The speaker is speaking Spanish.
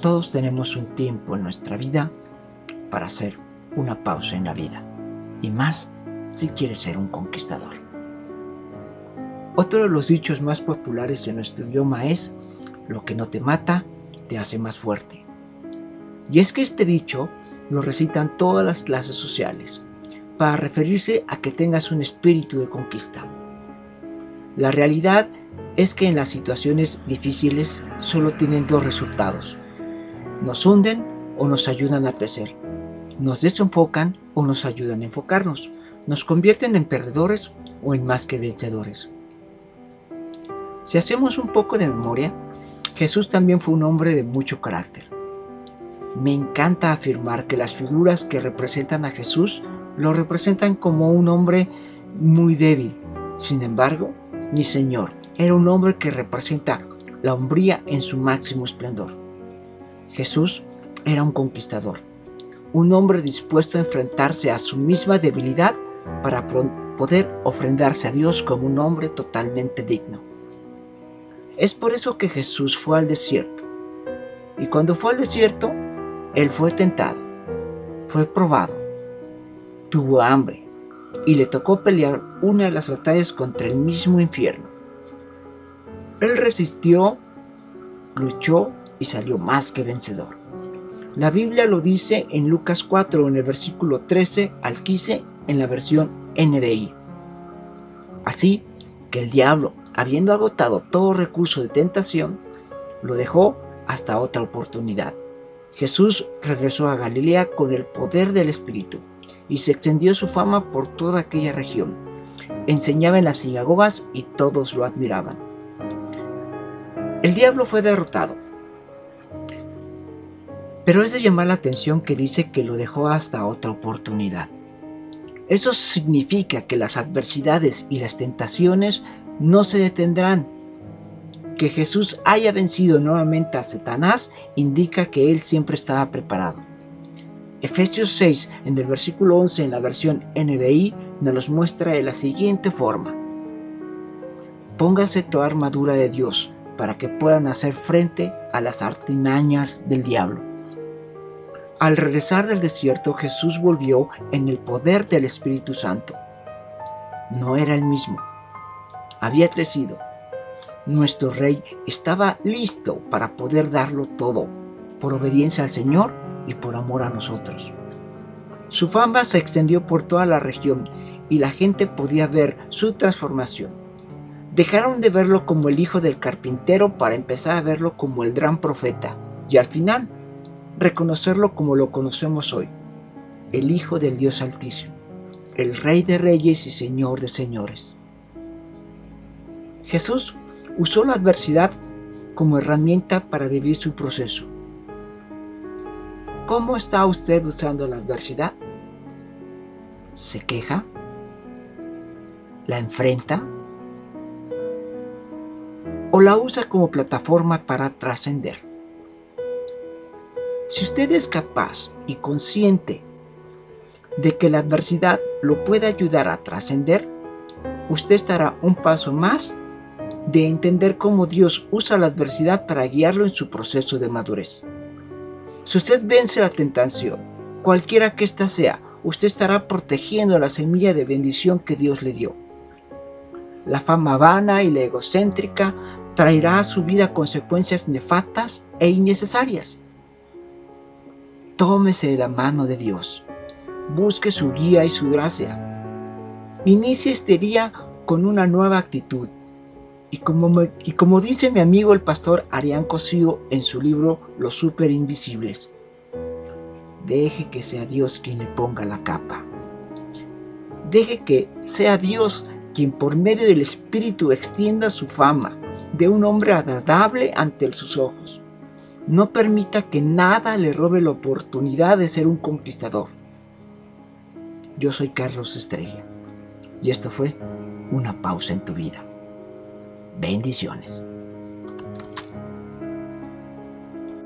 Todos tenemos un tiempo en nuestra vida para hacer una pausa en la vida. Y más si quieres ser un conquistador. Otro de los dichos más populares en nuestro idioma es, lo que no te mata, te hace más fuerte. Y es que este dicho lo recitan todas las clases sociales, para referirse a que tengas un espíritu de conquista. La realidad es que en las situaciones difíciles solo tienen dos resultados. Nos hunden o nos ayudan a crecer. Nos desenfocan o nos ayudan a enfocarnos. Nos convierten en perdedores o en más que vencedores. Si hacemos un poco de memoria, Jesús también fue un hombre de mucho carácter. Me encanta afirmar que las figuras que representan a Jesús lo representan como un hombre muy débil. Sin embargo, mi Señor era un hombre que representa la hombría en su máximo esplendor. Jesús era un conquistador, un hombre dispuesto a enfrentarse a su misma debilidad para poder ofrendarse a Dios como un hombre totalmente digno. Es por eso que Jesús fue al desierto. Y cuando fue al desierto, Él fue tentado, fue probado, tuvo hambre y le tocó pelear una de las batallas contra el mismo infierno. Él resistió, luchó y salió más que vencedor. La Biblia lo dice en Lucas 4, en el versículo 13 al 15, en la versión NDI. Así que el diablo, habiendo agotado todo recurso de tentación, lo dejó hasta otra oportunidad. Jesús regresó a Galilea con el poder del Espíritu y se extendió su fama por toda aquella región. Enseñaba en las sinagogas y todos lo admiraban. El diablo fue derrotado. Pero es de llamar la atención que dice que lo dejó hasta otra oportunidad. Eso significa que las adversidades y las tentaciones no se detendrán. Que Jesús haya vencido nuevamente a Satanás indica que él siempre estaba preparado. Efesios 6, en el versículo 11 en la versión NBI, nos los muestra de la siguiente forma. Póngase tu armadura de Dios para que puedan hacer frente a las artimañas del diablo. Al regresar del desierto, Jesús volvió en el poder del Espíritu Santo. No era el mismo. Había crecido. Nuestro rey estaba listo para poder darlo todo, por obediencia al Señor y por amor a nosotros. Su fama se extendió por toda la región y la gente podía ver su transformación. Dejaron de verlo como el hijo del carpintero para empezar a verlo como el gran profeta y al final reconocerlo como lo conocemos hoy, el Hijo del Dios Altísimo, el Rey de Reyes y Señor de Señores. Jesús usó la adversidad como herramienta para vivir su proceso. ¿Cómo está usted usando la adversidad? ¿Se queja? ¿La enfrenta? ¿O la usa como plataforma para trascender? Si usted es capaz y consciente de que la adversidad lo puede ayudar a trascender, usted estará un paso más de entender cómo Dios usa la adversidad para guiarlo en su proceso de madurez. Si usted vence la tentación, cualquiera que ésta sea, usted estará protegiendo la semilla de bendición que Dios le dio. La fama vana y la egocéntrica traerá a su vida consecuencias nefastas e innecesarias. Tómese la mano de Dios. Busque su guía y su gracia. Inicie este día con una nueva actitud y como, y como dice mi amigo el pastor Arián Cosío en su libro Los Super Invisibles, deje que sea Dios quien le ponga la capa. Deje que sea Dios quien por medio del Espíritu extienda su fama de un hombre agradable ante sus ojos. No permita que nada le robe la oportunidad de ser un conquistador. Yo soy Carlos Estrella y esto fue una pausa en tu vida. Bendiciones.